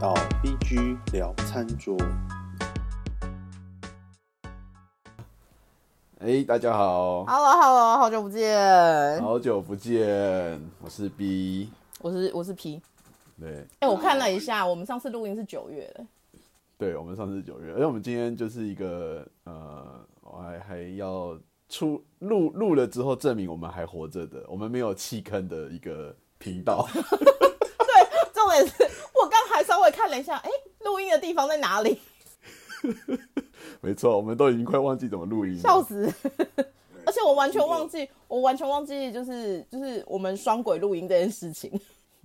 到 BG 聊餐桌。哎，大家好，Hello Hello，好久不见，好久不见，我是 B。我是我是 P。对，哎、我看了一下，我们上次录音是九月的，对，我们上次九月，而且我们今天就是一个呃，我还还要出录录了之后证明我们还活着的，我们没有弃坑的一个频道。重点是我刚还稍微看了一下，哎、录音的地方在哪里？没错，我们都已经快忘记怎么录音了。笑死！而且我完全忘记，我完全忘记，就是就是我们双轨录音这件事情。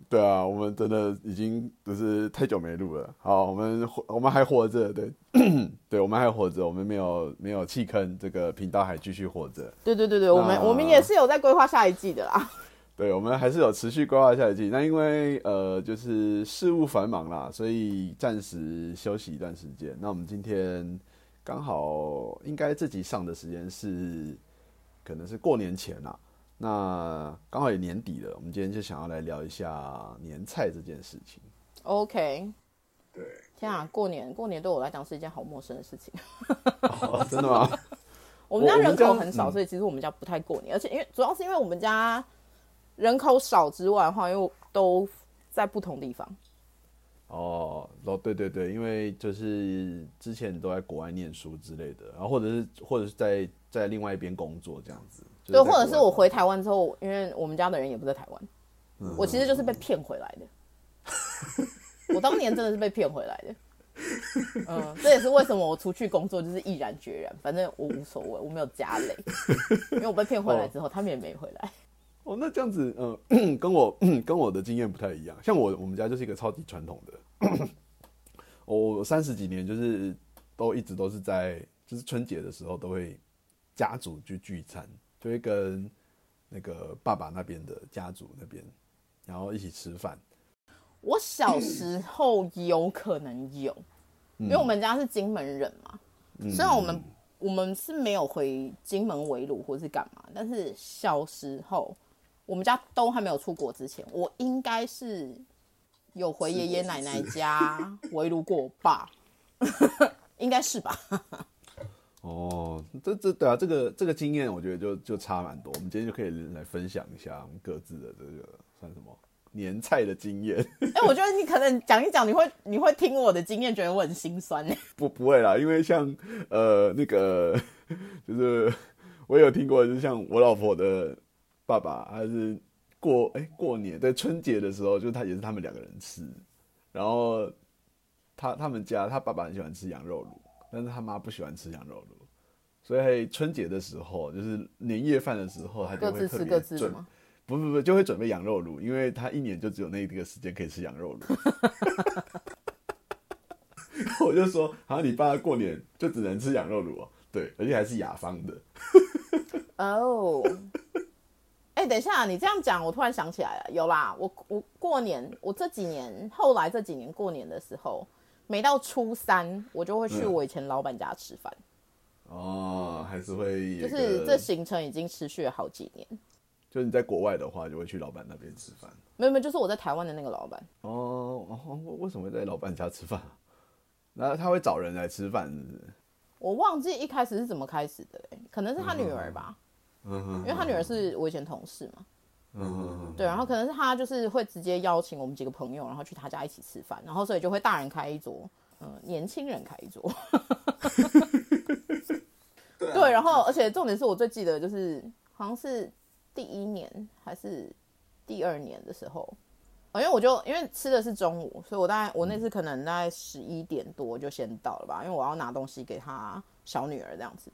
对啊，我们真的已经就是太久没录了。好，我们我们还活着，对，对，我们还活着，我们没有没有弃坑，这个频道还继续活着。对对对对，我们、啊我们也是有在规划下一季的啦。对，我们还是有持续规划下一季。那因为呃，就是事务繁忙啦，所以暂时休息一段时间。那我们今天刚好应该自己上的时间是可能是过年前啦。那刚好也年底了，我们今天就想要来聊一下年菜这件事情。OK，对，天啊，过年过年对我来讲是一件好陌生的事情。哦、真的吗？我们家人口很少，嗯所以其实我们家不太过年，而且因为主要是因为我们家人口少之外的话，又都在不同地方。哦，哦，对对对，因为就是之前都在国外念书之类的，然后或者是或者是在在另外一边工作这样子。就是对，或者是我回台湾之后，因为我们家的人也不在台湾，嗯我其实就是被骗回来的。我当年真的是被骗回来的。嗯，这也是为什么我出去工作就是毅然决然，反正我无所谓，我没有家累，因为我被骗回来之后，他们也没回来。哦，那这样子，嗯、跟我 跟我的经验不太一样。像我我们家就是一个超级传统的，我三十几年就是都一直都是在就是春节的时候都会家族去聚餐，就会跟那个爸爸那边的家族那边，然后一起吃饭。我小时候有可能有，因为我们家是金门人嘛。虽然我们我们是没有回金门围炉或是干嘛，但是小时候我们家都还没有出国之前，我应该是有回爷爷奶奶家围炉过吧，应该是吧？哦，这这对啊，这个这个经验我觉得就就差蛮多。我们今天就可以来分享一下我们各自的这个算什么年菜的经验。哎、我觉得你可能讲一讲，你会你会听我的经验，觉得我很心酸呢。不不会啦，因为像呃那个 就是我有听过，就是像我老婆的爸爸，还是过哎、过年在春节的时候，就是他也是他们两个人吃，然后他他们家他爸爸很喜欢吃羊肉炉，但是他妈不喜欢吃羊肉炉，所以春节的时候就是年夜饭的时候，他就各自吃会特别准各自？不不不，就会准备羊肉炉，因为他一年就只有那个时间可以吃羊肉炉。我就说，好像你爸过年就只能吃羊肉炉哦，对，而且还是雅芳的。哦，哎，等一下，你这样讲，我突然想起来了，有啦，我我过年，我这几年后来这几年过年的时候，每到初三，我就会去嗯我以前老板家吃饭，哦，还是会就是这行程已经持续了好几年。就是你在国外的话，就会去老板那边吃饭。没有没有，就是我在台湾的那个老板，哦哦，为什么会在老板家吃饭啊？那他会找人来吃饭是不是？我忘记一开始是怎么开始的、欸，可能是他女儿吧，嗯因为他女儿是我以前同事嘛。嗯对，然后可能是他就是会直接邀请我们几个朋友，然后去他家一起吃饭，然后所以就会大人开一桌，嗯、年轻人开一桌。对，然后而且重点是我最记得就是好像是第一年还是第二年的时候，呃因为我就因为吃的是中午，所以我大概我那次可能大概十一点多就先到了吧，因为我要拿东西给他小女儿这样子。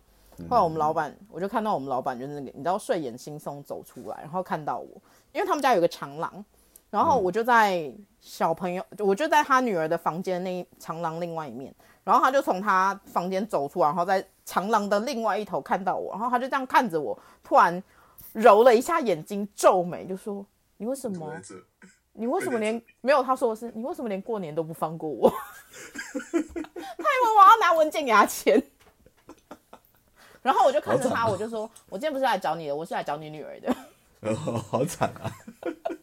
后来我们老板，我就看到我们老板就是那个你知道睡眼惺忪走出来，然后看到我，因为他们家有个长廊，然后我就在小朋友，我就在他女儿的房间那长廊另外一面，然后他就从他房间走出来，然后在长廊的另外一头看到我，然后他就这样看着我，突然揉了一下眼睛，皱眉就说：“你为什么？你为什么连没有？”他说的是：“你为什么连过年都不放过我？” 他以为我要拿文件给他签。然后我就看着他，我就说：“我今天不是来找你的，我是来找你女儿的。哦，好惨啊！”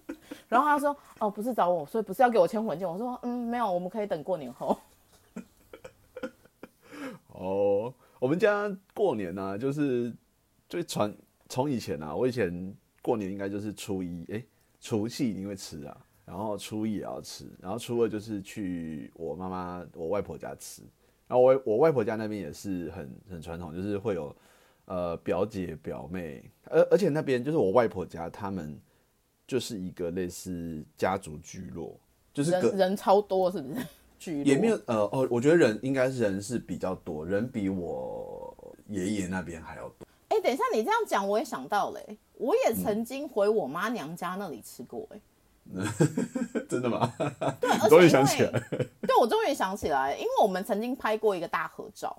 然后他说哦不是找我，所以不是要给我签婚件。我说嗯没有，我们可以等过年后。哦，我们家过年呢、就是最传从以前啊，我以前过年应该就是初一，哎、除夕一定会吃啊，然后初一也要吃，然后初二就是去我妈妈我外婆家吃，然后我我外婆家那边也是很很传统，就是会有呃表姐表妹，而而且那边就是我外婆家，他们就是一个类似家族聚落，就是人人超多是不是？聚落也没有呃哦，我觉得人应该是人是比较多，人比我爷爷那边还要多。哎、等一下，你这样讲，我也想到了、欸，我也曾经回我妈娘家那里吃过、欸，真的吗？对，而且终于想起来，对我终于想起来，因为我们曾经拍过一个大合照，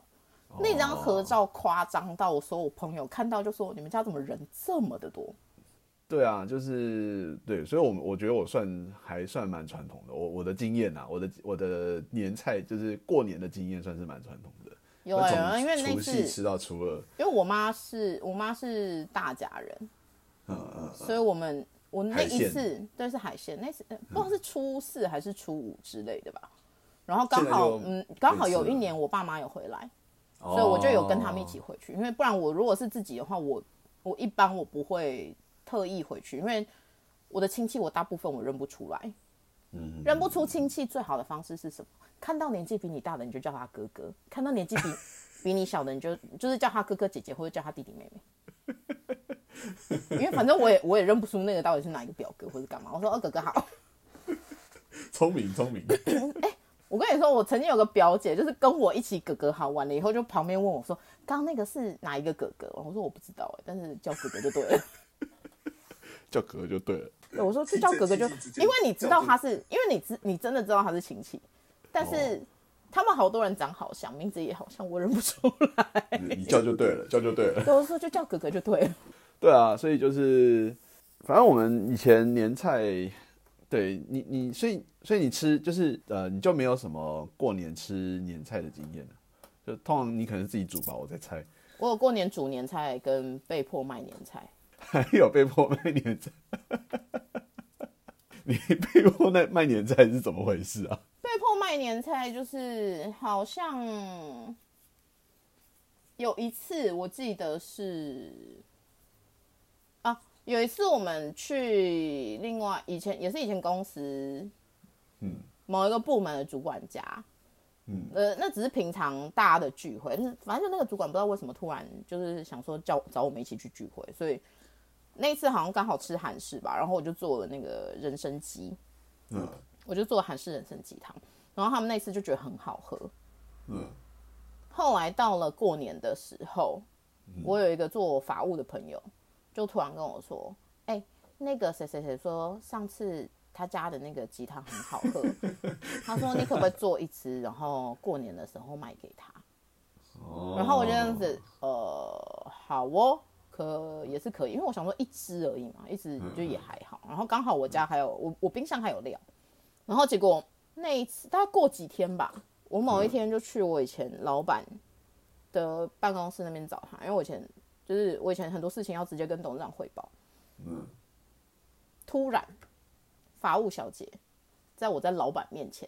那张合照夸张到我所有朋友看到就说：“你们家怎么人这么的多对啊，就是对，所以我们我觉得我算还算蛮传统的。我我的经验啊，我的我的年菜就是过年的经验算是蛮传统的。？”有啊因为那除夕次吃到初二，因为我妈是我妈是大家人，嗯嗯，所以我们我那一次对是海鲜，那次呃不知道是初四还是初五之类的吧。然后刚好嗯，刚好有一年我爸妈有回来，所所以我就有跟他们一起回去，因为不然我如果是自己的话，我我一般我不会特意回去，因为我的亲戚我大部分我认不出来，嗯。认不出亲戚最好的方式是什么？看到年纪比你大的你就叫他哥哥，看到年纪比 比你小的你就就是叫他哥哥姐姐或者叫他弟弟妹妹。因为反正我也我也认不出那个到底是哪一个表哥或者干嘛。我说哦哥哥好，聪 明聪明，哎我跟你说，我曾经有个表姐，就是跟我一起哥哥好完了以后，就旁边问我说：“刚刚那个是哪一个哥哥？”我说我不知道哎、但是叫哥哥就对了。叫哥哥就对了。对，我说去叫哥哥就，因为你知道他是，因为你知你真的知道他是亲戚，但是他们好多人长好像，名字也好像，我认不出来。你叫就对了，叫就对了。对，我说就叫哥哥就对了。对啊，所以就是，反正我们以前年菜，对你你，所以所以你吃就是呃，你就没有什么过年吃年菜的经验了，就通常你可能自己煮吧，我在猜，我有过年煮年菜跟被迫卖年菜，还有被迫卖年菜，你被迫卖卖年菜是怎么回事啊？被迫卖年菜就是好像有一次我记得是啊，有一次我们去另外以前也是以前公司嗯。某一个部门的主管家，嗯。呃，那只是平常大家的聚会，就是反正就那个主管不知道为什么突然就是想说叫找我们一起去聚会，所以那一次好像刚好吃韩式吧，然后我就做了那个人参鸡，嗯。我就做韩式人参鸡汤，然后他们那次就觉得很好喝。嗯。后来到了过年的时候，我有一个做法务的朋友，就突然跟我说：“哎、那个谁谁谁说上次他家的那个鸡汤很好喝，他说你可不可以做一只，然后过年的时候卖给他？”哦然后我就这样子，呃，好哦，可也是可以，因为我想说一只而已嘛，一只就也还好。然后刚好我家还有我我冰箱还有料，然后结果那一次大概过几天吧，我某一天就去我以前老板的办公室那边找他，因为我以前就是我以前很多事情要直接跟董事长汇报。嗯。突然，法务小姐在我在老板面前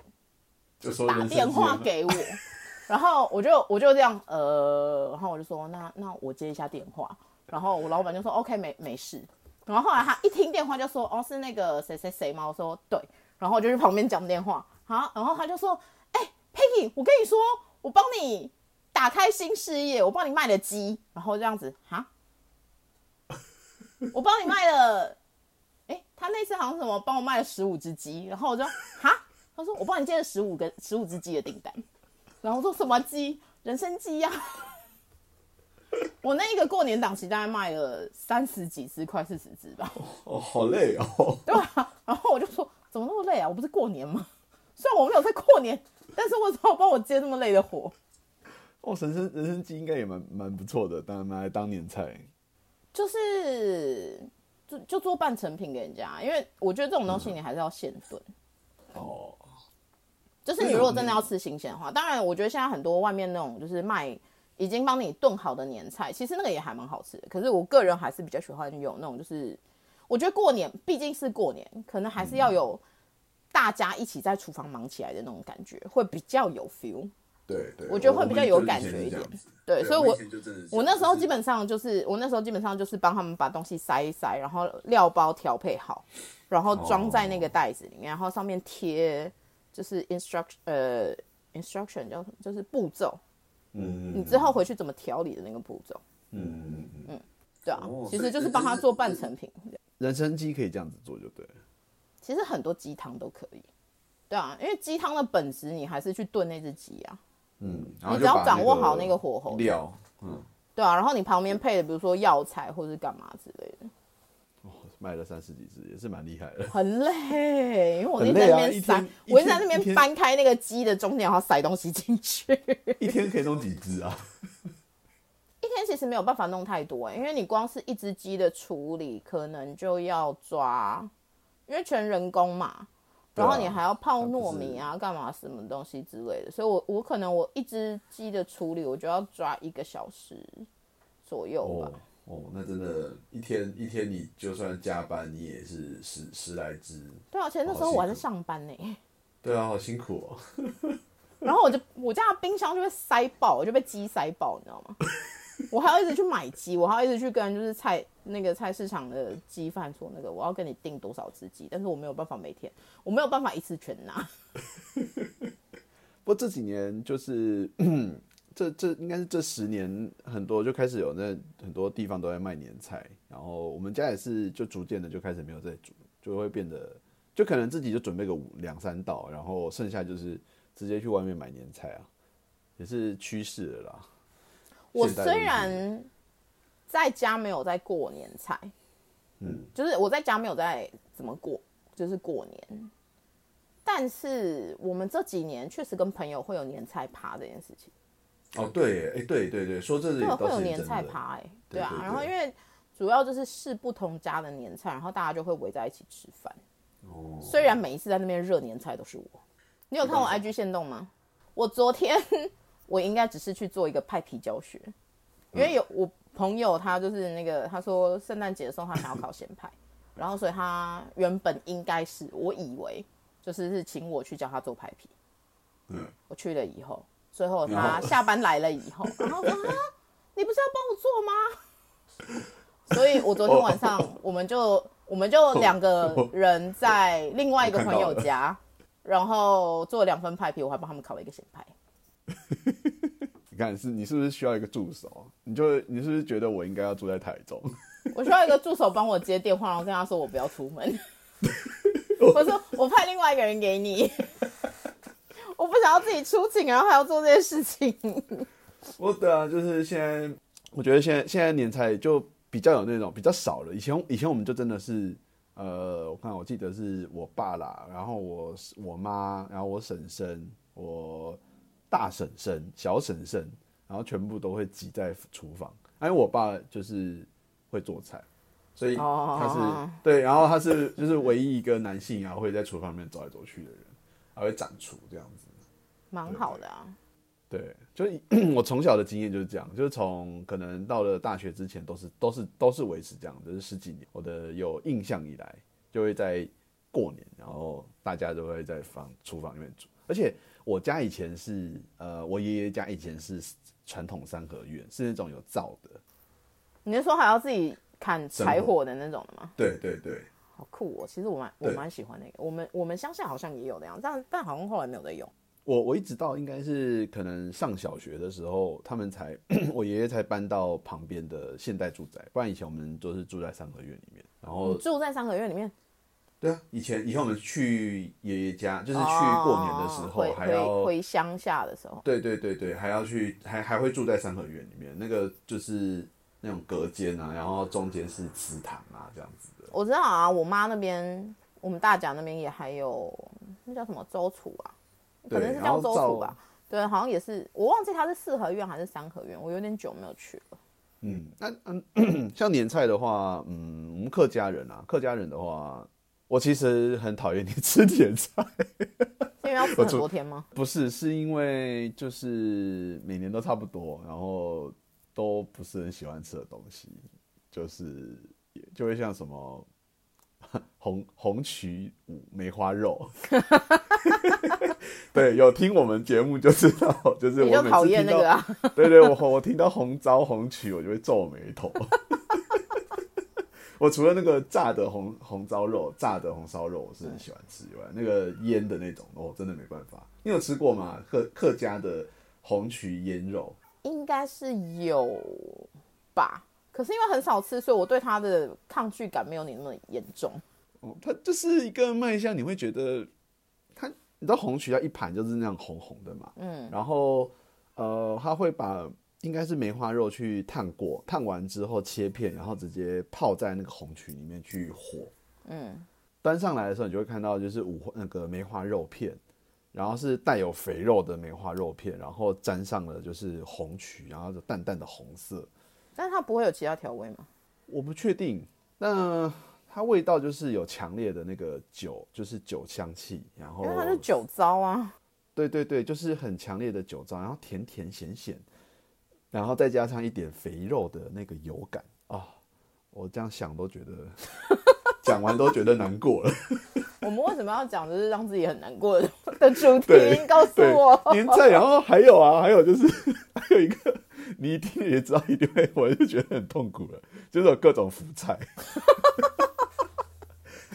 就说打电话给我，然后我就我就这样呃，然后我就说那那我接一下电话，然后我老板就说 OK 没没事，然后后来他一听电话就说哦是那个谁谁谁吗？我说对，然后我就去旁边讲电话，好，然后他就说哎、Peggy，我跟你说，我帮你打开新事业，我帮你卖了鸡，然后这样子哈，我帮你卖了。哎、他那次好像什么帮我卖了十五只鸡，然后我就哈，他说我帮你接了十五个十五只鸡的订单，然后我说什么鸡？人参鸡呀、我那一个过年档期大概卖了三十几只，快四十只吧，哦，好累哦。对啊？然后我就说怎么那么累啊？我不是过年吗？虽然我没有在过年，但是为什么帮我接那么累的活？哦，人参人参鸡应该也蛮蛮不错的，当拿来当年菜。就是就就做半成品给人家，因为我觉得这种东西你还是要现炖。哦，就是你如果真的要吃新鲜的话，当然我觉得现在很多外面那种就是卖已经帮你炖好的年菜，其实那个也还蛮好吃的。可是我个人还是比较喜欢有那种就是我觉得过年毕竟是过年，可能还是要有大家一起在厨房忙起来的那种感觉，会比较有 feel。对对，我觉得会比较有感觉一点对所以我我那时候基本本上就是，我那时候基本上就是帮他们把东西塞一塞，然后料包调配好，然后装在那个袋子里面，然后上面贴就是 instruction 呃 instruction 叫什么？就是步骤，嗯你之后回去怎么调理的那个步骤，嗯嗯嗯，对啊，哦其实就是帮他做半成品。人参鸡可以这样子做就对了。其实很多鸡汤都可以，对啊，因为鸡汤的本质你还是去炖那只鸡啊，嗯，然后你只要掌握好那个火候料，嗯，对啊，然后你旁边配的比如说药材或是干嘛之类的。卖了三十几只，也是蛮厉害的。很累，因为我一直在那边塞，我一直在那边搬开那个鸡的中间，然后塞东西进去。一天可以弄几只啊？一天其实没有办法弄太多、欸，因为你光是一只鸡的处理，可能就要抓，因为全人工嘛，然后你还要泡糯米啊，干嘛什么东西之类的，所以我我可能我一只鸡的处理，我就要抓一个小时左右吧。哦哦，那真的，一天一天你就算加班，你也是十十来只。对啊，而且那时候我还在上班呢、对啊，好辛苦哦。然后我就我家的冰箱就被塞爆，我就被鸡塞爆，你知道吗？我还要一直去买鸡，我还要一直去跟就是菜那个菜市场的鸡贩说那个我要跟你订多少只鸡，但是我没有办法每天，我没有办法一次全拿。不过这几年就是这这应该是这十年很多就开始有那很多地方都在卖年菜，然后我们家也是就逐渐的就开始没有在煮，就会变得就可能自己就准备个五两三道，然后剩下就是直接去外面买年菜啊，也是趋势了啦。我虽然在家没有在过年菜，嗯，就是我在家没有在怎么过，就是过年。但是我们这几年确实跟朋友会有年菜趴这件事情。哦对耶，哎对对对，说这里对，倒会有年菜趴哎、对啊，然后因为主要就是试不同家的年菜，然后大家就会围在一起吃饭。哦，虽然每一次在那边热年菜都是我，你有看我 IG 线动吗？我昨天 我应该只是去做一个派皮教学，因为有我朋友他就是那个他说圣诞节的时候他想要烤咸派，然后所以他原本应该是我以为就是是请我去教他做派皮，嗯，我去了以后，最后他下班来了以后，然后说啊，你不是要帮我做吗？所以我昨天晚上我们就我们就两个人在另外一个朋友家，然后做了两份派皮，我还帮他们烤了一个咸派。你看是你是不是需要一个助手？你就你是不是觉得我应该要住在台中？我需要一个助手帮我接电话，然后跟他说我不要出门。我说我派另外一个人给你，我不想要自己出警，然后还要做这些事情。我对啊，就是现在，我觉得现在现在年菜就比较有那种比较少了。以前以前我们就真的是，呃，我看我记得是我爸啦，然后我我妈，然后我婶婶，我大婶婶、小婶婶，然后全部都会挤在厨房。因为我爸就是会做菜，所以哦他是、对，然后他是就是唯一一个男性啊会在厨房里面走来走去的人，还会展厨这样子。蛮好的啊。对，就以 我从小的经验就是这样，就是从可能到了大学之前都是都是都是维持这样，就是十几年。我的有印象以来，就会在过年，然后大家都会在房厨房里面煮。而且我家以前是呃，我爷爷家以前是传统三合院，是那种有灶的。你是说还要自己砍柴火的那种的吗？对对对，好酷哦！其实我蛮我蛮喜欢那个，我们我们乡下好像也有那样，但但好像后来没有在用。我我一直到应该是可能上小学的时候，他们才 我爷爷才搬到旁边的现代住宅，不然以前我们都是住在三合院里面。然后你住在三合院里面，对啊，以前以前我们去爷爷家，就是去过年的时候，还要回乡下的时候，对对对对，还要去还还会住在三合院里面，那个就是那种隔间啊，然后中间是祠堂啊这样子的。我知道啊，我妈那边，我们大甲那边也还有那叫什么周楚啊，可对能是叫周楚吧。对，好像也是，我忘记它是四合院还是三合院，我有点久没有去了。嗯，那嗯，像年菜的话，嗯，我们客家人啊，客家人的话，我其实很讨厌你吃甜菜，是因为要吃很多天吗？不是，是因为就是每年都差不多，然后都不是很喜欢吃的东西，就是就会像什么 红红曲五梅花肉。对，有听我们节目就知道，就是我讨厌那个啊？对对，我我听到红糟红曲，我就会皱眉头。我除了那个炸的红红烧肉、炸的红烧肉，我是很喜欢吃以外，那个腌的那种，哦，真的没办法。你有吃过吗？客客家的红曲腌肉，应该是有吧，可是因为很少吃，所以我对它的抗拒感没有你那么严重。哦，它就是一个卖相，你会觉得它，你知道红曲它一盘就是那样红红的嘛，嗯，然后呃，它会把应该是梅花肉去烫过，烫完之后切片，然后直接泡在那个红曲里面去火，嗯，端上来的时候，你就会看到就是五那个梅花肉片，然后是带有肥肉的梅花肉片，然后沾上了就是红曲，然后就淡淡的红色，但是它不会有其他调味吗？我不确定，那它味道就是有强烈的那个酒，就是酒香气，然后因为它是酒糟啊。对对对，就是很强烈的酒糟，然后甜甜咸咸，然后再加上一点肥肉的那个油感啊、我这样想都觉得，讲完都觉得难过了。我们为什么要讲就是让自己很难过的的主题？告诉我。，年菜，然后还有啊，还有就是 还有一个，你一定也知道一定会，我就觉得很痛苦了，就是有各种福菜，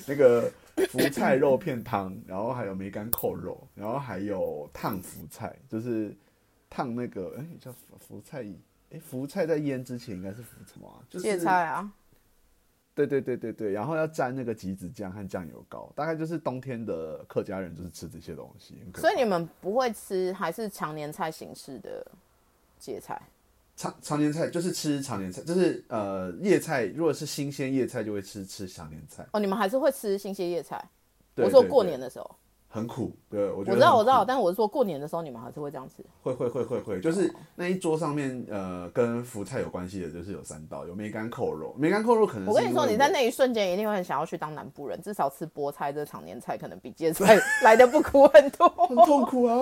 那个福菜肉片汤，然后还有梅干扣肉，然后还有烫福菜，就是烫那个哎、叫福福菜，哎、福菜在腌之前应该是福什么啊？就是芥菜啊，对对对对对，然后要沾那个橘子酱和酱油膏，大概就是冬天的客家人就是吃这些东西。所以你们不会吃还是常年菜形式的芥菜？常常年菜就是吃常年菜，就是呃叶菜，如果是新鲜叶菜就会吃吃常年菜。哦，你们还是会吃新鲜叶菜？我说过年的时候，很苦，对我觉得我知道我知道，但是我是说过年的时候你们还是会这样吃。会会会会会，就是那一桌上面呃跟福菜有关系的，就是有三道，有梅干扣肉，梅干扣肉可能我跟你说，你在那一瞬间一定会很想要去当南部人，至少吃菠菜这常年菜可能比芥菜 来的不苦很多。很痛苦啊！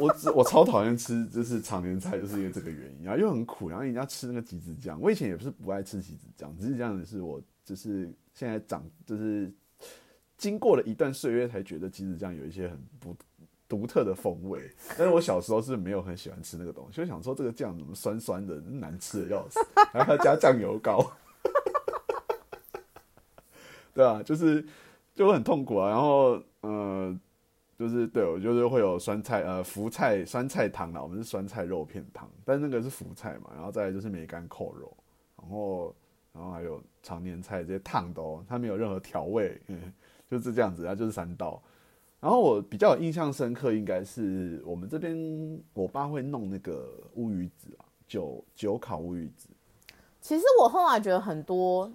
我我超讨厌吃就是常年菜，就是因为这个原因，然后又很苦，然后人家吃那个橘子酱。我以前也不是不爱吃橘子酱，只是这样子是我就是现在长就是经过了一段岁月才觉得橘子酱有一些很不独特的风味。但是我小时候是没有很喜欢吃那个东西，就想说这个酱怎么酸酸的，难吃的要死，然后加酱油膏。对啊，就是就很痛苦啊。然后呃，就是对我就是会有酸菜呃福菜酸菜汤啦，我们是酸菜肉片汤，但那个是福菜嘛，然后再来就是梅干扣肉，然后然后还有常年菜这些烫的，它没有任何调味，就是这样子，它就是三道。然后我比较有印象深刻，应该是我们这边我爸会弄那个乌鱼子啊，酒酒烤乌鱼子，其实我后来觉得很多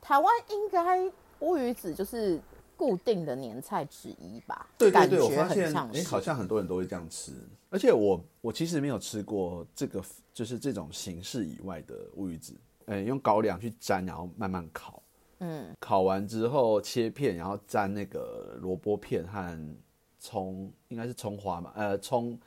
台湾应该乌鱼子就是固定的年菜之一吧，对对对，我发现哎，很像是。好像很多人都会这样吃，而且我我其实没有吃过这个就是这种形式以外的乌鱼子，嗯，用高粱去沾，然后慢慢烤，嗯，烤完之后切片，然后沾那个萝卜片和葱，应该是葱花嘛，呃，葱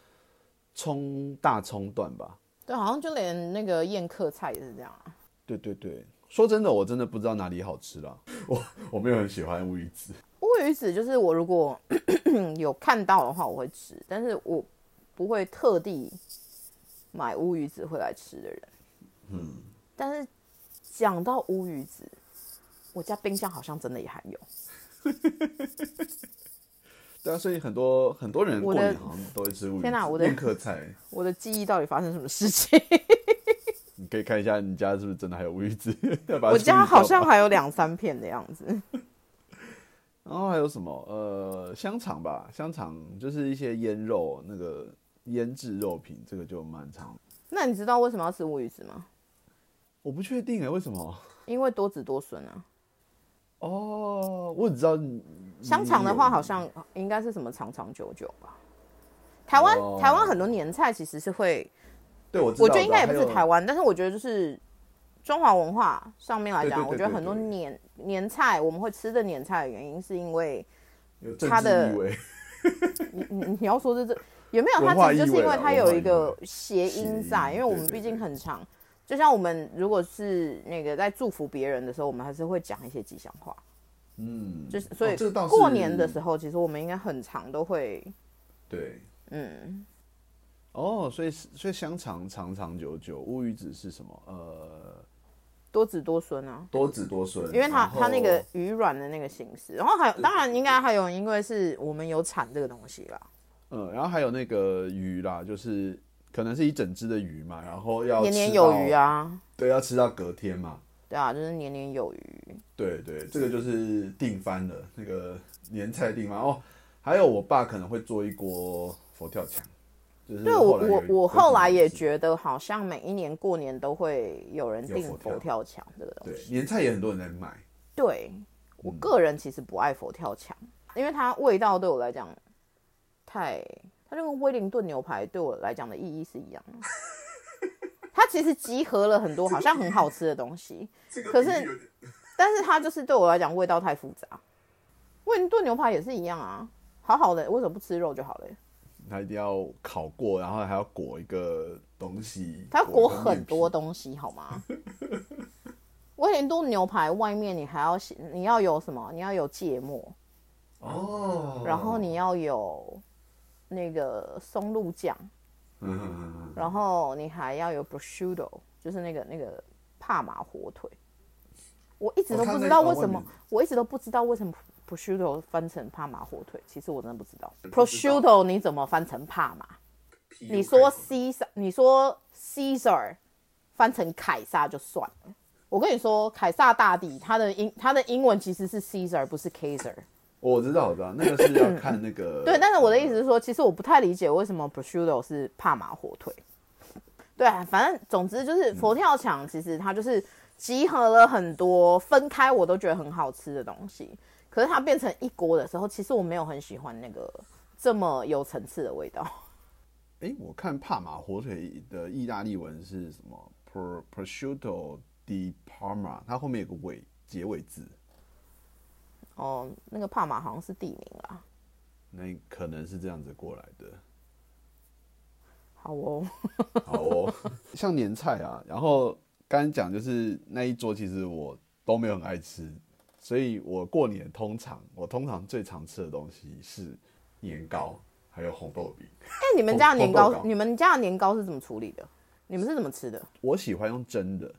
葱大葱段吧，对，好像就连那个宴客菜也是这样啊。对对对。说真的，我真的不知道哪里好吃啦，我我没有很喜欢乌鱼子。乌鱼子就是我如果 有看到的话，我会吃，但是我不会特地买乌鱼子回来吃的人。嗯，但是讲到乌鱼子，我家冰箱好像真的也还有。对啊，所以很多很多人过年好像都会吃乌鱼子。天哪我的宴客菜。我的记忆到底发生什么事情？你可以看一下你家是不是真的还有乌鱼子？我家好像吧还有两三片的样子。然后还有什么？呃，香肠吧，香肠就是一些腌肉，那个腌制肉品，这个就蛮长。那你知道为什么要吃乌鱼子吗？我不确定哎，为什么？因为多子多孙啊。哦，我只知道香肠的话，好像应该是什么长长久久吧。台湾、哦台湾很多年菜其实是会，对我我觉得应该也不是台湾，但是我觉得就是中华文化上面来讲，我觉得很多年年菜我们会吃的年菜的原因，是因为它的 你你你要说这这有没有？它其实就是因为它有一个谐音在，因为我们毕竟很长，就像我们如果是那个在祝福别人的时候，我们还是会讲一些吉祥话。嗯，就是所以哦是过年的时候，其实我们应该很长都会，对，嗯，哦，所以所以香肠长长久久，乌鱼子是什么？呃，多子多孙啊。多子多孙，因为它它那个鱼卵的那个形式，然后还有当然应该还有，因为是我们有产这个东西啦，嗯，然后还有那个鱼啦，就是可能是一整只的鱼嘛，然后要年年有余，啊，对，要吃到隔天嘛。对啊，就是年年有余。对对，这个就是定番的，那个年菜定番哦。还有我爸可能会做一锅佛跳墙，就是对我我我后来也，觉得，好像每一年过年都会有人订佛跳墙这个东西。对年菜也很多人在买，对我个人其实不爱佛跳墙，因为它味道对我来讲太，它就跟威灵顿牛排对我来讲的意义是一样的。它其实集合了很多好像很好吃的东西，可是但是它就是对我来讲味道太复杂。威灵顿牛排也是一样啊，好好的为什么不吃肉就好了？它一定要烤过，然后还要裹一个东西，它要裹很多皮东西好吗？威灵顿牛排外面你还要写，你要有什么？你要有芥末，哦，然后你要有那个松露酱，嗯嗯嗯嗯然后你还要有 prosciutto，就是那个那个帕玛火腿。我一直都不知道为什么我一直都不知道为什么 prosciutto 翻成帕玛火腿。其实我真的不知道不知道 prosciutto 你怎么翻成帕玛？你说 Caesar，你说 Caesar 翻成凯撒就算了。我跟你说，凯撒大帝他的英他的英文其实是 Caesar，不是 Kaiser。我知道我知道，那个是要看那个 对，但是我的意思是说，其实我不太理解为什么 prosciutto 是帕马火腿。对啊，反正总之就是佛跳墙，其实它就是集合了很多分开我都觉得很好吃的东西，可是它变成一锅的时候，其实我没有很喜欢那个这么有层次的味道。哎，我看帕玛火腿的意大利文是什么？Pro prosciutto di Parma，它后面有个尾结尾字，哦，那个帕玛好像是地名啦。那可能是这样子过来的。好哦，好哦，像年菜啊，然后刚刚讲就是那一桌，其实我都没有很爱吃，所以我过年通常我通常最常吃的东西是年糕，还有红豆饼。哎、你们家的年糕糕，你们家的年糕是怎么处理的？你们是怎么吃的？我喜欢用蒸的，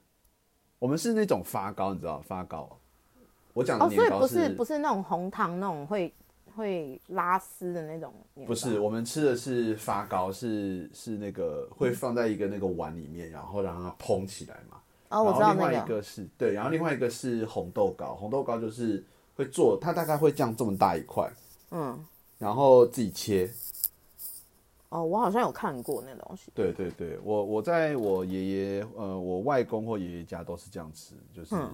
我们是那种发糕，你知道发糕。我讲的哦，所以不是不是那种红糖那种会会拉丝的那种年糕，不是，我们吃的是发糕，是是那个会放在一个那个碗里面，然后让它蓬起来嘛。哦，我知道然后另外那个，一个是对，然后另外一个是红豆糕，红豆糕就是会做，它大概会这样这么大一块，嗯，然后自己切。哦，我好像有看过那东西，对对对，我我在我爷爷呃我外公或爷爷家都是这样吃，就是、嗯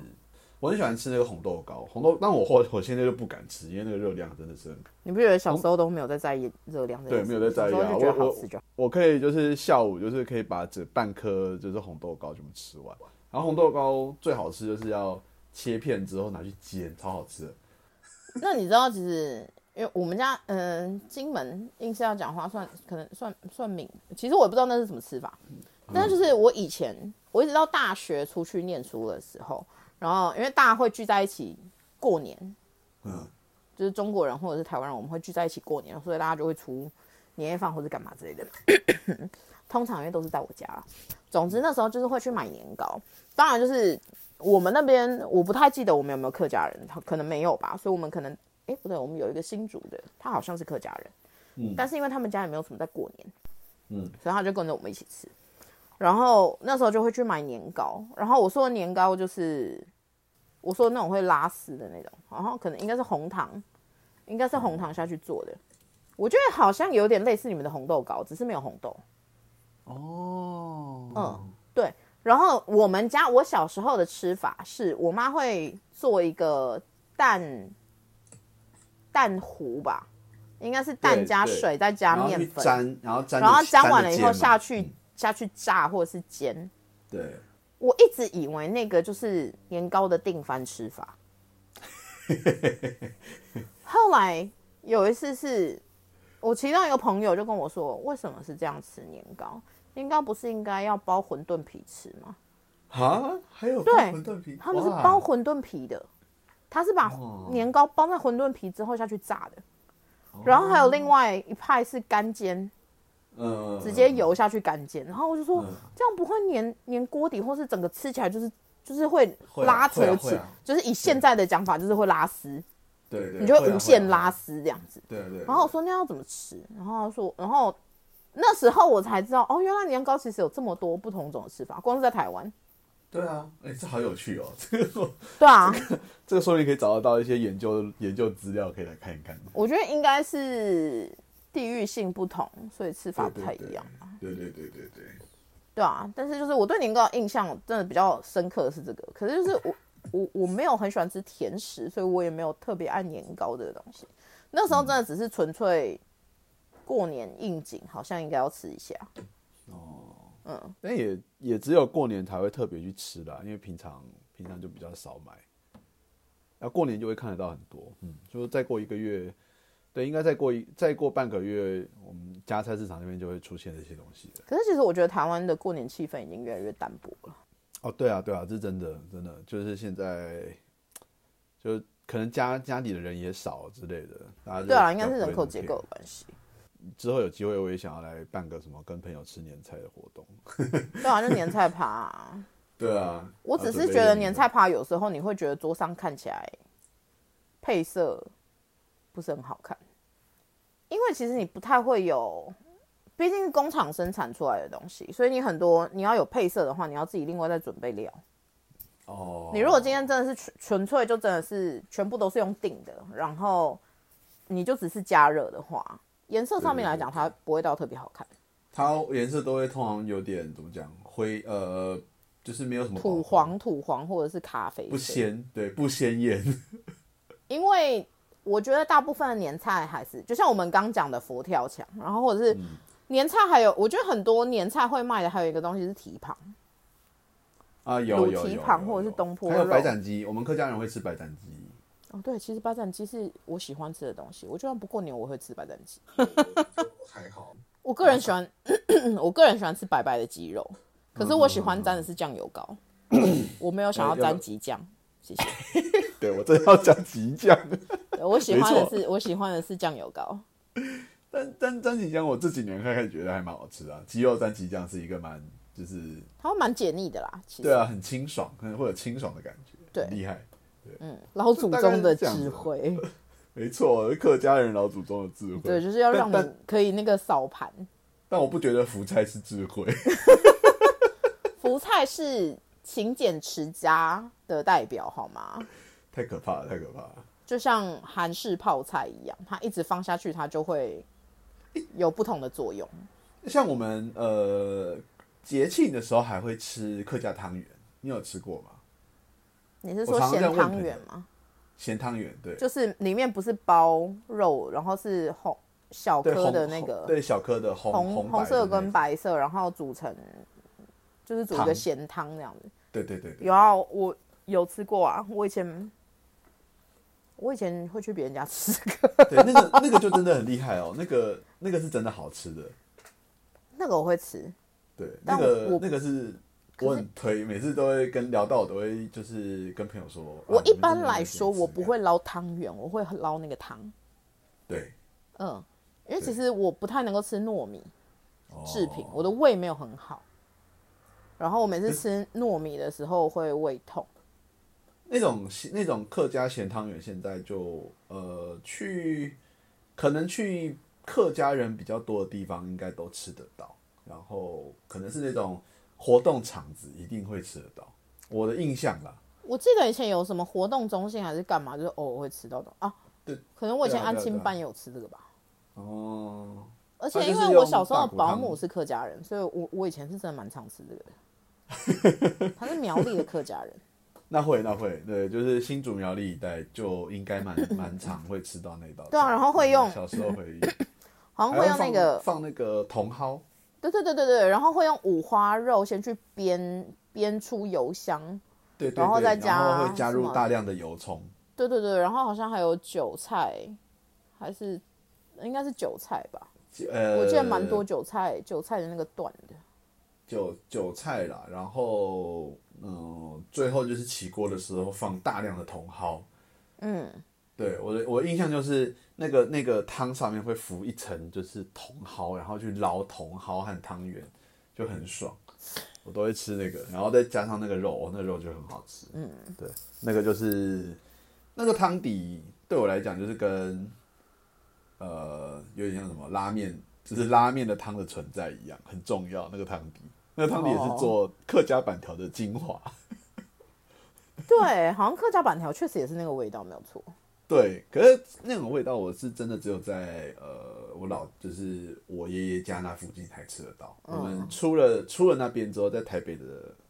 我很喜欢吃那个红豆糕，红豆，但我后我现在就不敢吃，因为那个热量真的是很你不觉得小时候都没有在在意热量对？没有在在意啊小时候就觉得我好吃就好。我可以就是下午就是可以把这半颗就是红豆糕全部吃完，然后红豆糕最好吃就是要切片之后拿去煎，超好吃的。那你知道，其实因为我们家，嗯、金门硬是要讲话算，可能算算闽，其实我也不知道那是什么吃法。但是就是我以前，我一直到大学出去念书的时候，然后因为大家会聚在一起过年，嗯，就是中国人或者是台湾人，我们会聚在一起过年，所以大家就会出年夜饭或者干嘛之类的。通常因为都是在我家啦，总之那时候就是会去买年糕，当然就是我们那边我不太记得我们有没有客家人，可能没有吧，所以我们可能哎、不对，我们有一个新竹的，他好像是客家人，嗯。但是因为他们家也没有什么在过年，嗯，所以他就跟着我们一起吃。然后那时候就会去买年糕，然后我说的年糕就是我说的那种会拉丝的那种，然后可能应该是红糖，应该是红糖下去做的。我觉得好像有点类似你们的红豆糕，只是没有红豆。哦，嗯，对。然后我们家我小时候的吃法是我妈会做一个蛋蛋糊吧，应该是蛋加水再加然后去面粉，沾，然后沾，然后沾沾完了以后下去、嗯下去炸或者是煎。对，我一直以为那个就是年糕的定番吃法，后来有一次是我其中一个朋友就跟我说，为什么是这样吃年糕？年糕不是应该要包馄饨皮吃吗？啊，还有包对馄饨皮，他们是包馄饨皮的，他是把哦。年糕包在馄饨皮之后下去炸的，然后还有另外一派是干煎，嗯，直接油下去干煎。然后我就说嗯这样不会粘粘锅底，或是整个吃起来就是就是会拉扯起会啊啊，就是以现在的讲法就是会拉丝，对对，你就会无限，拉丝这样子。对对。然后我说那要怎么吃？然后他说，然后那时候我才知道，哦，原来年糕其实有这么多不同种的吃法，光是在台湾。对啊，哎，这好有趣哦，这 个对啊，这个说不定可以找得到一些研究研究资料，可以来看一看。我觉得应该是地域性不同，所以吃法不对对太一样。对对对对对，对啊，但是就是我对年糕印象真的比较深刻的是这个，可是就是我我我没有很喜欢吃甜食，所以我也没有特别爱年糕这个东西。那时候真的只是纯粹过年应景，好像应该要吃一下。哦，嗯但也也只有过年才会特别去吃啦，因为平常平常就比较少买。要过年就会看得到很多，嗯，就是再过一个月，对，应该再过一再过半个月，我们家菜市场那边就会出现这些东西了。可是其实我觉得台湾的过年气氛已经越来越淡薄了。哦，对啊，对啊，这是真的，真的就是现在，就可能家家里的人也少之类的，大家就对啊，应该是人口结构的关系。之后有机会，我也想要来办个什么跟朋友吃年菜的活动。对啊，就年菜趴、啊。对啊，我只是觉得年菜趴有时候你会觉得桌上看起来配色不是很好看，因为其实你不太会有，毕竟是工厂生产出来的东西，所以你很多你要有配色的话，你要自己另外再准备料。哦，你如果今天真的是纯纯粹就真的是全部都是用定的，然后你就只是加热的话，颜色上面来讲它不会到特别好看，它颜色都会通常有点怎么讲灰呃，就是没有什么土黄土黄或者是咖啡不色鲜，对，不鲜艳。因为我觉得大部分的年菜还是就像我们刚讲的佛跳墙，然后或者是嗯年菜，还有我觉得很多年菜会卖的还有一个东西是蹄膀，啊，有卤有有蹄膀有有或者是东坡还有肉白斩鸡，我们客家人会吃白斩鸡。哦对，其实白斩鸡是我喜欢吃的东西，我就算不过年我会吃白斩鸡。还好，我个人喜欢，我个人喜欢吃白白的鸡肉，可是我喜欢沾的是酱油膏，我没有想要沾鸡酱，谢谢。对我真要讲吉酱，我喜欢的是我喜欢的是酱油膏，但但沾吉酱我这几年开始觉得还蛮好吃啊，鸡肉沾吉酱是一个蛮就是它会蛮解腻的啦。其实对啊，很清爽，可能会有清爽的感觉，对很厉害。嗯老祖宗的智慧。没错，客家人老祖宗的智慧。对，就是要让但你可以那个扫盘。但我不觉得福菜是智慧。福菜是勤俭持家的代表，好吗？太可怕了，太可怕了。就像韩式泡菜一样，它一直放下去，它就会有不同的作用。像我们呃节庆的时候还会吃客家汤圆，你有吃过吗？你是说咸汤圆吗？咸汤圆，对，就是里面不是包肉，然后是红小颗的那个红对小颗的红红红红色跟跟白色，然后煮成就是煮一个咸汤这样子。对对对对，有啊，我有吃过啊，我以前我以前会去别人家吃这个，对那个那个就真的很厉害哦，那个那个是真的好吃的，那个我会吃。对，那个我那个是我很推，每次都会跟聊到，我都会就是跟朋友说，我一般来说，我不会捞汤圆，我会捞那个汤。对嗯，因为其实我不太能够吃糯米哦制品，我的胃没有很好。然后我每次吃糯米的时候会胃痛。那种那种客家咸汤圆，现在就呃去可能去客家人比较多的地方，应该都吃得到。然后可能是那种活动场子一定会吃得到。我的印象啦，我记得以前有什么活动中心还是干嘛，就是偶尔会吃到的啊。对，可能我以前安亲班也有吃这个吧。哦，而且因为我小时候的保姆是客家人，所以我我以前是真的蛮常吃这个的。他是苗栗的客家人，那会那会，对，就是新竹苗栗一带就应该蛮蛮常会吃到那道菜。对啊然后会用小时候会，好像会用那个，放那个茼蒿，对对对对对，然后会用五花肉先去煸煸出油香，对对对，然后再加然后会加入大量的油葱。对对对，然后好像还有韭菜，还是应该是韭菜吧？呃，我记得蛮多韭菜，韭菜的那个段的。韭韭菜啦，然后嗯，最后就是起锅的时候放大量的茼蒿，嗯，对，我的我的印象就是那个那个汤上面会浮一层就是茼蒿，然后去捞茼蒿和汤圆，就很爽。我都会吃那个，然后再加上那个肉，哦那肉就很好吃。嗯，对，那个就是那个汤底对我来讲就是跟呃有点像什么拉面，就是拉面的汤的存在一样，很重要。那个汤底，那个汤底也是做客家板条的精华。对，好像客家板条确实也是那个味道，没有错。对，可是那种味道我是真的只有在呃我老就是我爷爷家那附近才吃得到。我们出了出了那边之后，在台北的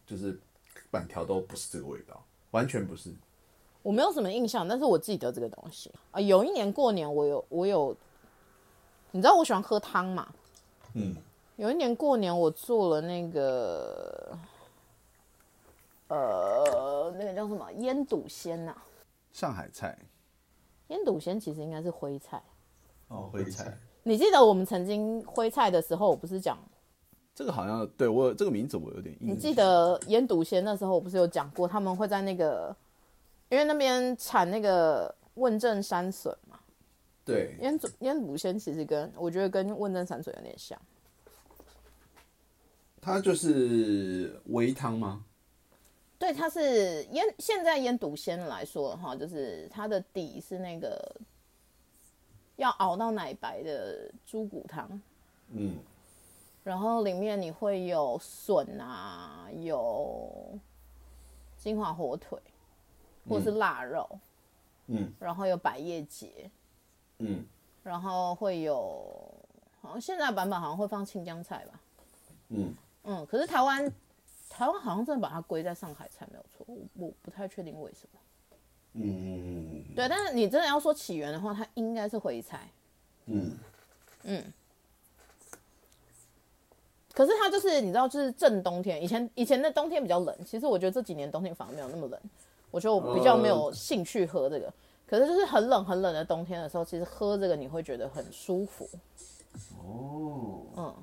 就是板条都不是这个味道，完全不是。我没有什么印象，但是我记得这个东西啊。有一年过年，我有我有，你知道我喜欢喝汤嘛？嗯，有一年过年，我做了那个，呃，那个叫什么腌笃鲜呐、上海菜腌笃鲜其实应该是徽菜。哦，徽菜，你记得我们曾经徽菜的时候，我不是讲，这个好像对我这个名字我有点印象。你记得腌笃鲜那时候，我不是有讲过，他们会在那个，因为那边产那个问政山笋嘛，对，腌笃腌笃鲜其实跟我觉得跟问政山笋有点像。它就是煨汤吗？对，它是腌现在腌笃鲜来说的话，就是它的底是那个要熬到奶白的猪骨汤，嗯，然后里面你会有笋啊，有金华火腿，或是腊肉，嗯，然后有百叶结，嗯，然后会有好像现在版本好像会放青江菜吧，嗯，嗯，可是台湾台湾好像真的把它归在上海菜没有错，我我不太确定为什么。嗯嗯嗯对，但是你真的要说起源的话，它应该是回菜。嗯嗯。可是它就是你知道，就是正冬天，以前以前的冬天比较冷，其实我觉得这几年冬天反而没有那么冷，我觉得我比较没有兴趣喝这个。可是就是很冷很冷的冬天的时候，其实喝这个你会觉得很舒服。哦，嗯，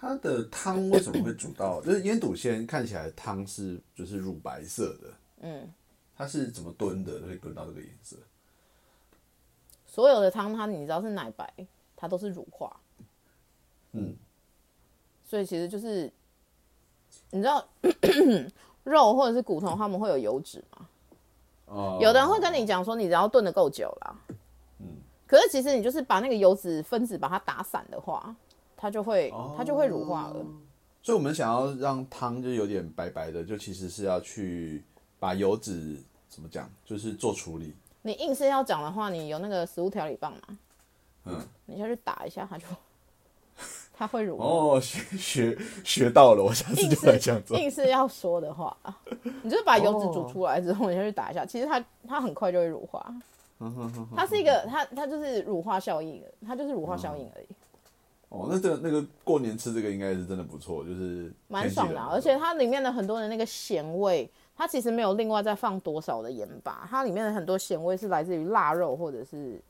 它的汤为什么会煮到？就是腌笃鲜看起来汤是就是乳白色的，嗯，它是怎么炖的可以炖到这个颜色？所有的汤它你知道是奶白，它都是乳化，嗯，所以其实就是你知道 肉或者是骨头，它们会有油脂嘛？哦有的人会跟你讲说，你只要炖的够久啦，嗯，可是其实你就是把那个油脂分子把它打散的话，它就会它就会乳化了。所以我们想要让汤就有点白白的，就其实是要去把油脂怎么讲，就是做处理。你硬是要讲的话，你有那个食物调理棒嘛？嗯，你下去打一下，它就 它会乳化。哦，学学学到了，我下次硬就来这样做。硬是要说的话，你就是把油脂煮出来之后，你下去打一下，其实它它很快就会乳化。它是一个它它就是乳化效应，它就是乳化效应而已。哦，那这个那个过年吃这个应该是真的不错，就是蛮爽的而且它里面的很多的那个咸味，它其实没有另外再放多少的盐巴，它里面的很多咸味是来自于腊肉或者是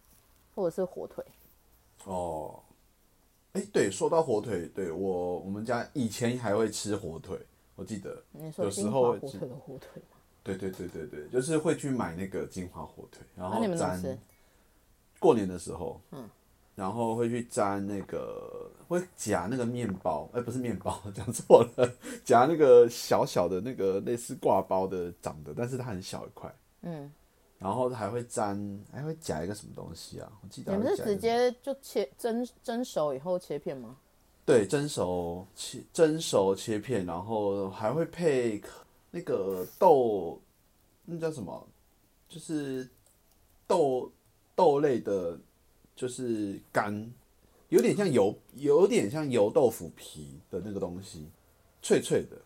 或者是火腿。哦，哎、对，说到火腿，对我我们家以前还会吃火腿，我记得你说有时候火腿的火腿吗？对对对对对，就是会去买那个金华火腿，然那、后你们怎么吃？过年的时候，嗯，然后会去沾那个，会夹那个面包，哎、不是面包，讲错了，夹那个小小的那个类似挂包的长的，但是它很小一块，嗯，然后还会沾，还会夹一个什么东西啊？我记得你们是直接就切蒸蒸熟以后切片吗？对蒸熟切蒸熟切片，然后还会配那个豆，那叫什么？就是豆豆类的，就是干，有点像油，有点像油豆腐皮的那个东西，脆脆的。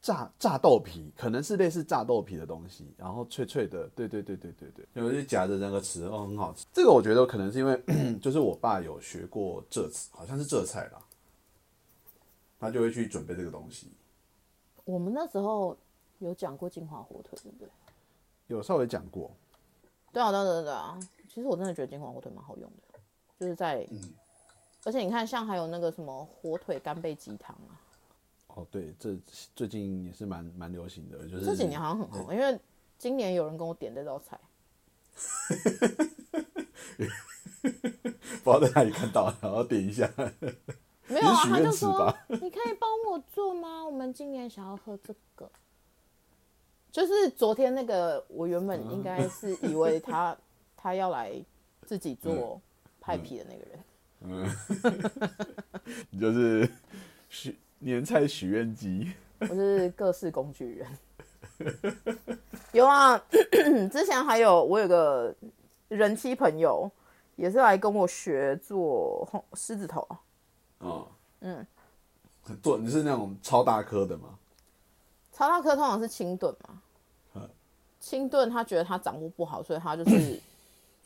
炸炸豆皮可能是类似炸豆皮的东西，然后脆脆的，对对对对对对，我就夹着那个吃，哦，很好吃。这个我觉得可能是因为 就是我爸有学过浙好像是浙菜啦，他就会去准备这个东西，我们那时候有讲过金华火腿，对不对？有稍微讲过。对啊，对啊，对啊对啊。其实我真的觉得金华火腿蛮好用的，就是在，而且你看，像还有那个什么火腿干贝鸡汤啊，哦，对，这最近也是蛮蛮流行的，就是这几年好像很红，因为今年有人跟我点这道菜，不知道在哪里看到，然后点一下。没有啊，他就说你可以帮我做吗？我们今年想要喝这个。就是昨天那个，我原本应该是以为他他要来自己做派皮的那个人，你 就是许年菜许愿机。我是各式工具人。有啊，之前还有我有个人妻朋友，也是来跟我学做红狮子头。哦，嗯，做你是那种超大颗的吗？超大颗通常是清炖嘛，清炖他觉得他掌握不好，所以他就是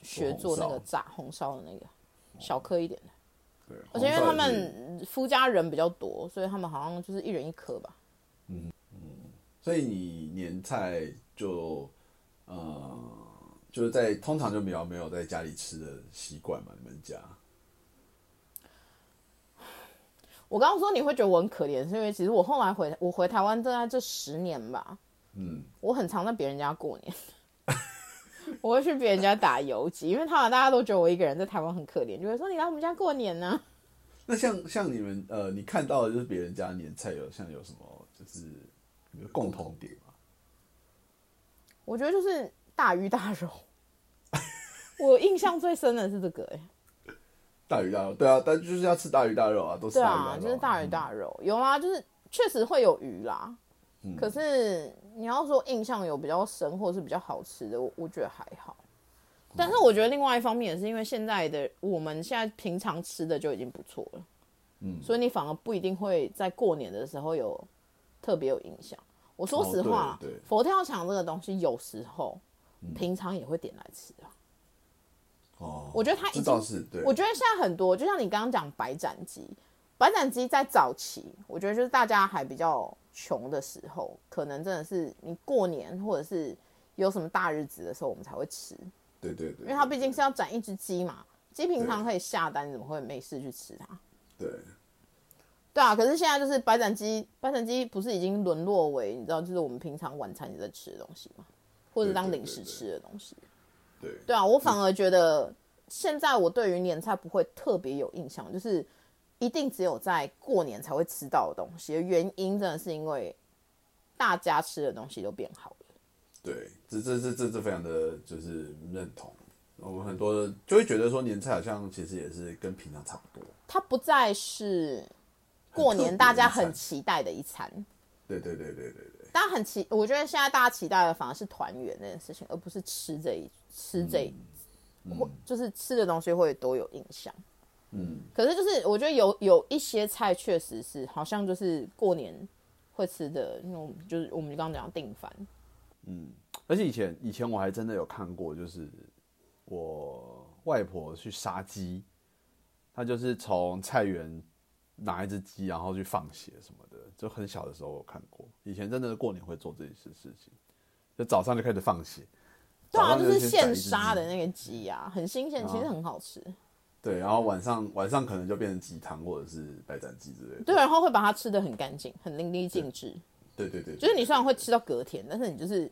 学做那个炸红烧的那个小颗一点的。对，而且因为他们夫家人比较多，所以他们好像就是一人一颗吧。嗯所以你年菜就呃，就是在通常就比较没有在家里吃的习惯嘛，你们家？我刚刚说你会觉得我很可怜，是因为其实我后来回我回台湾大概这十年吧，嗯，我很常在别人家过年，我会去别人家打游击，因为他们大家都觉得我一个人在台湾很可怜，就会说你来我们家过年呢、那像像你们呃，你看到的就是别人家年菜有像有什么就是有共同点吗？我觉得就是大鱼大肉，我印象最深的是这个、欸，大鱼大肉，对啊，但就是要吃大鱼大肉啊，都是大鱼大肉、啊，就是大鱼大肉，有啊，就是确实会有鱼啦。嗯。可是你要说印象有比较深或是比较好吃的，我我觉得还好。但是我觉得另外一方面也是因为现在的我们现在平常吃的就已经不错了，嗯。所以你反而不一定会在过年的时候有特别有印象。我说实话，佛跳墙这个东西有时候、平常也会点来吃啊。哦，我觉得他已这经是对，我觉得现在很多，就像你刚刚讲白斩鸡，白斩鸡在早期，我觉得就是大家还比较穷的时候，可能真的是你过年或者是有什么大日子的时候，我们才会吃，对对对，因为它毕竟是要斩一只鸡嘛，鸡平常可以下单，你怎么会没事去吃它？对对啊，可是现在就是白斩鸡，白斩鸡不是已经沦落为你知道，就是我们平常晚餐也在吃的东西吗？或者当零食吃的东西。对对啊，我反而觉得现在我对于年菜不会特别有印象，就是一定只有在过年才会吃到的东西。原因真的是因为大家吃的东西都变好了。对，这这这这这非常的就是认同。我们很多就会觉得说年菜好像其实也是跟平常差不多。它不再是过年大家很期待的一餐，对对对对对对，大家很期，我觉得现在大家期待的反而是团圆这件事情，而不是吃这一吃这一，或就是吃的东西会多有印象。嗯，可是就是我觉得有有一些菜确实是好像就是过年会吃的那种，就是我们刚刚讲的定番。而且以前以前我还真的有看过，就是我外婆去杀鸡，她就是从菜园拿一只鸡，然后去放血什么的，就很小的时候我看过。以前真的是过年会做这些事情，就早上就开始放血，对啊，就是现杀的那个鸡啊，很新鲜，其实很好吃。对，然后晚上晚上可能就变成鸡汤或者是白斩鸡之类的。对，然后会把它吃的很干净，很淋漓尽致。对对对，就是你虽然会吃到隔天，但是你就是，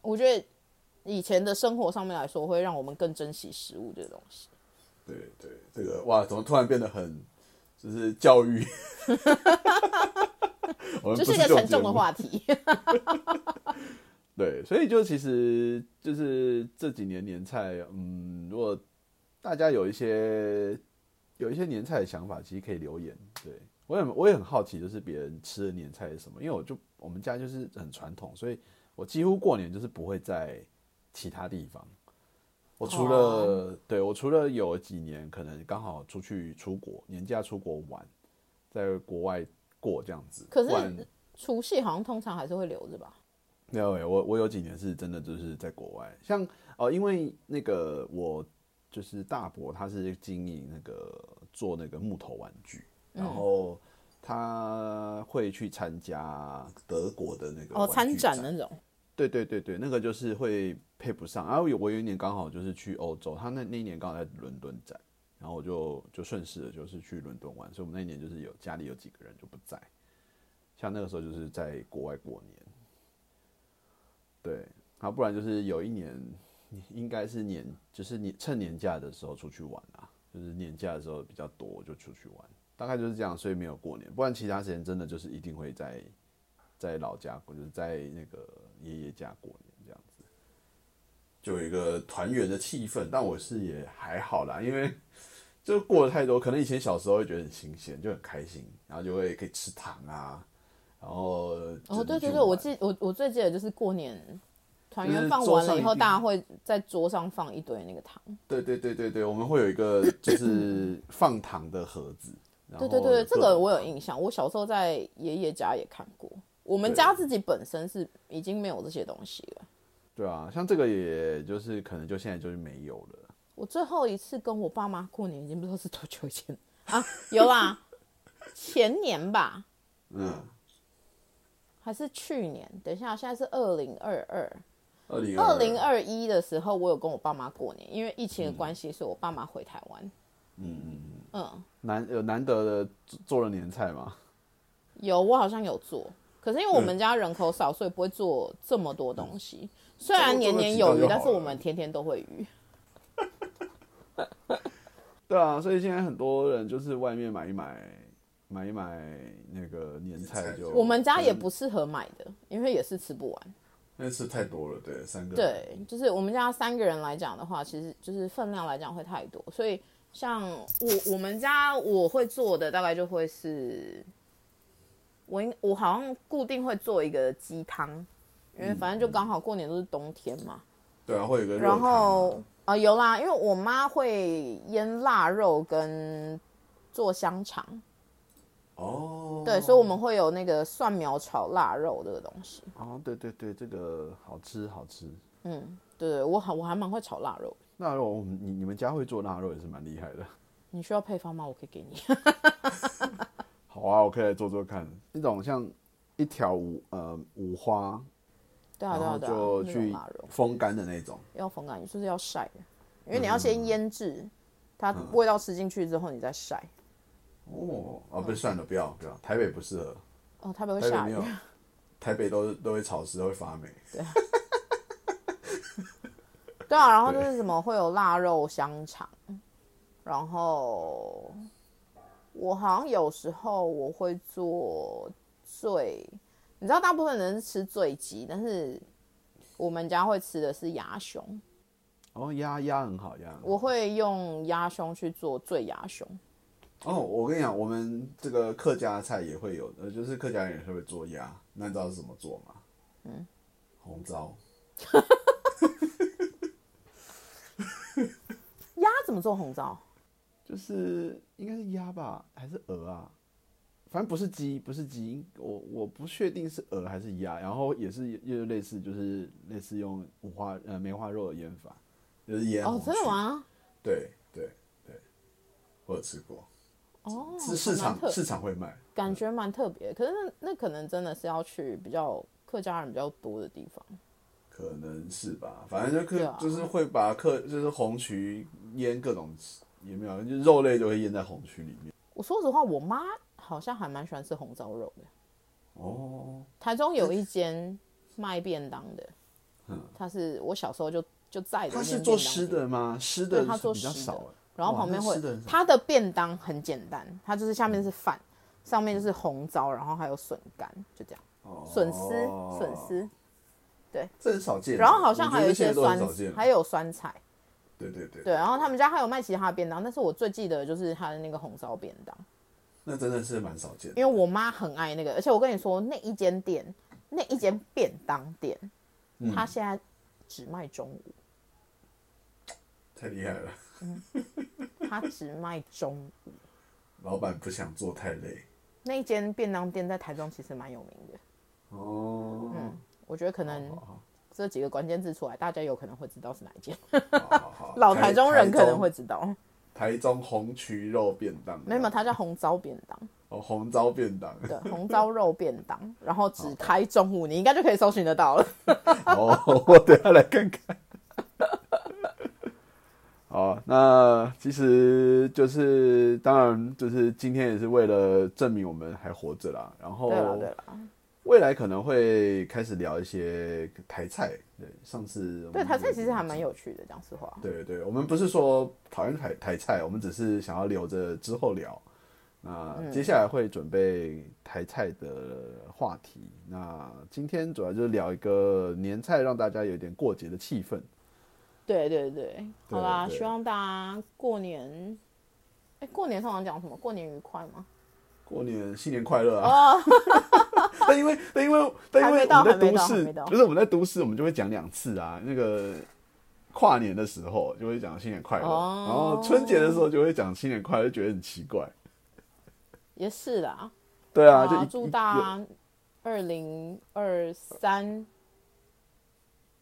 我觉得以前的生活上面来说，会让我们更珍惜食物这个东西。对对，这个哇，怎么突然变得很就是教育？这是一个沉重的话题。对，所以就其实就是这几年年菜，嗯，如果大家有一些有一些年菜的想法，其实可以留言。对我也我也很好奇，就是别人吃的年菜是什么，因为我就我们家就是很传统，所以我几乎过年就是不会在其他地方。我除了、哦对我除了有几年可能刚好出去出国年假出国玩，在国外过这样子，可是除夕好像通常还是会留着吧？没有诶，我我有几年是真的就是在国外，像哦，因为那个我就是大伯，他是经营那个做那个木头玩具，然后他会去参加德国的那个哦，参展那种。对对对对，那个就是会配不上。然后有我有一年刚好就是去欧洲，他那那一年刚好在伦敦展，然后我就就顺势的就是去伦敦玩，所以我们那一年就是有家里有几个人就不在，像那个时候就是在国外过年。对，啊，不然就是有一年应该是年，就是年趁年假的时候出去玩啊，就是年假的时候比较多，我就出去玩，大概就是这样，所以没有过年，不然其他时间真的就是一定会在在老家过，就是在那个爷爷家过年这样子，就有一个团圆的气氛。但我是也还好啦，因为就过了太多，可能以前小时候会觉得很新鲜，就很开心，然后就会可以吃糖啊，然后哦，对对对，我记我我最记得就是过年团就是圆放完了以后，大家会在桌上放一堆那个糖。对对对对对，我们会有一个就是 放糖的盒子。对对对，这个我有印象。我小时候在爷爷家也看过。我们家自己本身是已经没有这些东西了。对啊，像这个也就是可能就现在就是没有了。我最后一次跟我爸妈过年，已经不知道是多久以前 啊，有啦，前年吧，嗯，还是去年？等一下，现在是二零二二。二零二零二一的时候，我有跟我爸妈过年，因为疫情的关系，所以我爸妈回台湾。嗯嗯嗯，难有难得的做做了年菜吗。有，我好像有做，可是因为我们家人口少，所以不会做这么多东西。虽然年年有余，但是我们天天都会余。对啊，所以现在很多人就是外面买一买，买一买那个年菜就。我们家也不适合买的，因为也是吃不完。那吃太多了，对，三个。对，就是我们家三个人来讲的话，其实就是分量来讲会太多，所以像我我们家我会做的大概就会是，我应我好像固定会做一个鸡汤，因为反正就刚好过年都是冬天嘛，对啊，会有一个肉然汤后啊、有啦，因为我妈会腌腊肉跟做香肠，哦，对，所以我们会有那个蒜苗炒腊肉这个东西。哦，对对对，这个好吃好吃。嗯，对对，我还我还蛮会炒腊肉。腊肉，我们你你们家会做腊肉也是蛮厉害的。你需要配方吗？我可以给你。好啊，我可以来做做看。那种像一条五呃五花，对啊，对啊，对啊，就去风干的那种。要风干，就是要晒的，因为你要嗯先腌制，它味道吃进去之后你再晒。哦，哦，不是，算了，不要不要，台北不适合，哦，台北会下雨。台北都都会潮湿，会发霉。对啊，然后就是什么会有腊肉香肠，然后我好像有时候我会做醉，你知道大部分人是吃醉鸡，但是我们家会吃的是鸭胸，哦，鸭鸭很好，鸭。我会用鸭胸去做醉鸭胸。哦，我跟你讲，我们这个客家菜也会有，呃，就是客家人也是会做鸭，那你知道是怎么做吗？嗯，红糟。鸭怎么做红糟？就是应该是鸭吧，还是鹅啊？反正不是鸡，不是鸡，我我不确定是鹅还是鸭。然后也是也类似，就是类似用五花呃梅花肉的腌法，就是腌哦红，真的曲？吗？对对对，我有吃过，哦，是市场市场会卖。感觉蛮特别，可是那那可能真的是要去比较客家人比较多的地方。可能是吧，反正就客、就是会把客就是红曲腌各种也没有，就肉类就会腌在红曲里面。我说实话，我妈好像还蛮喜欢吃红烧肉的。哦，台中有一间卖便当的，嗯，他是我小时候就就在的他是做湿的吗？湿，的它做比较少哎。然后旁边会它的便当很简单，它就是下面是饭，上面就是红糟，然后还有笋干，就这样，哦。笋丝笋丝，对。这很少见。然后好像还有一些酸还有酸菜，对对对，对，然后他们家还有卖其他的便当，但是我最记得就是他的那个红烧便当，那真的是蛮少见的。因为我妈很爱那个，而且我跟你说，那一间店，那一间便当店，嗯。它现在只卖中午，太厉害了，它只卖中午。老板不想做太累。那一间便当店在台中其实蛮有名的，哦，嗯我觉得可能这几个关键字出来，大家有可能会知道是哪一间。好好好，老台中人可能中会知道，台中红曲肉便当，没有它叫红糟便当，哦，红糟便当。对，红糟肉便当，然后只开中午，你应该就可以搜寻得到了。哦，我等下来看看。好，那其实就是，当然就是今天也是为了证明我们还活着啦。然后未来可能会开始聊一些台菜。对，上次对台菜其实还蛮有趣的，讲实话。对对，我们不是说讨厌台台菜，我们只是想要留着之后聊。那接下来会准备台菜的话题。那今天主要就是聊一个年菜，让大家有点过节的气氛。对对对，好啦，希望大家过年，哎、过年通常讲什么？过年愉快吗？过年新年快乐啊！但因为但因为但因为我们在都市没到，不是我们在都市，我们就会讲两次啊。那个跨年的时候就会讲新年快乐，哦然后春节的时候就会讲新年快乐，就觉得很奇怪。也是啦。对啊，就祝大家二零二三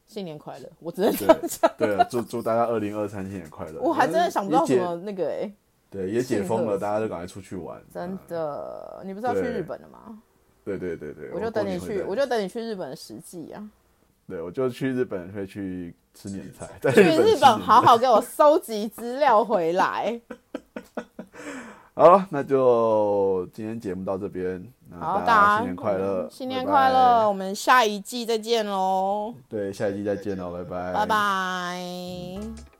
新年快乐！我只能这样讲，对啊，祝祝大家二零二三新年快乐！我还真的想不到什么那个哎、对，也解封了，大家都赶快出去玩。真啊的，你不是要去日本了吗？对对对对，我就等你去，我就等你去日本的实际啊！对，我就去日本会去吃年菜，在去日本好好给我收集资料回来。好了，那就今天节目到这边，那好，大大家新年快乐，新年快乐！我们下一季再见喽，对，下一季再见喽，拜拜，拜拜。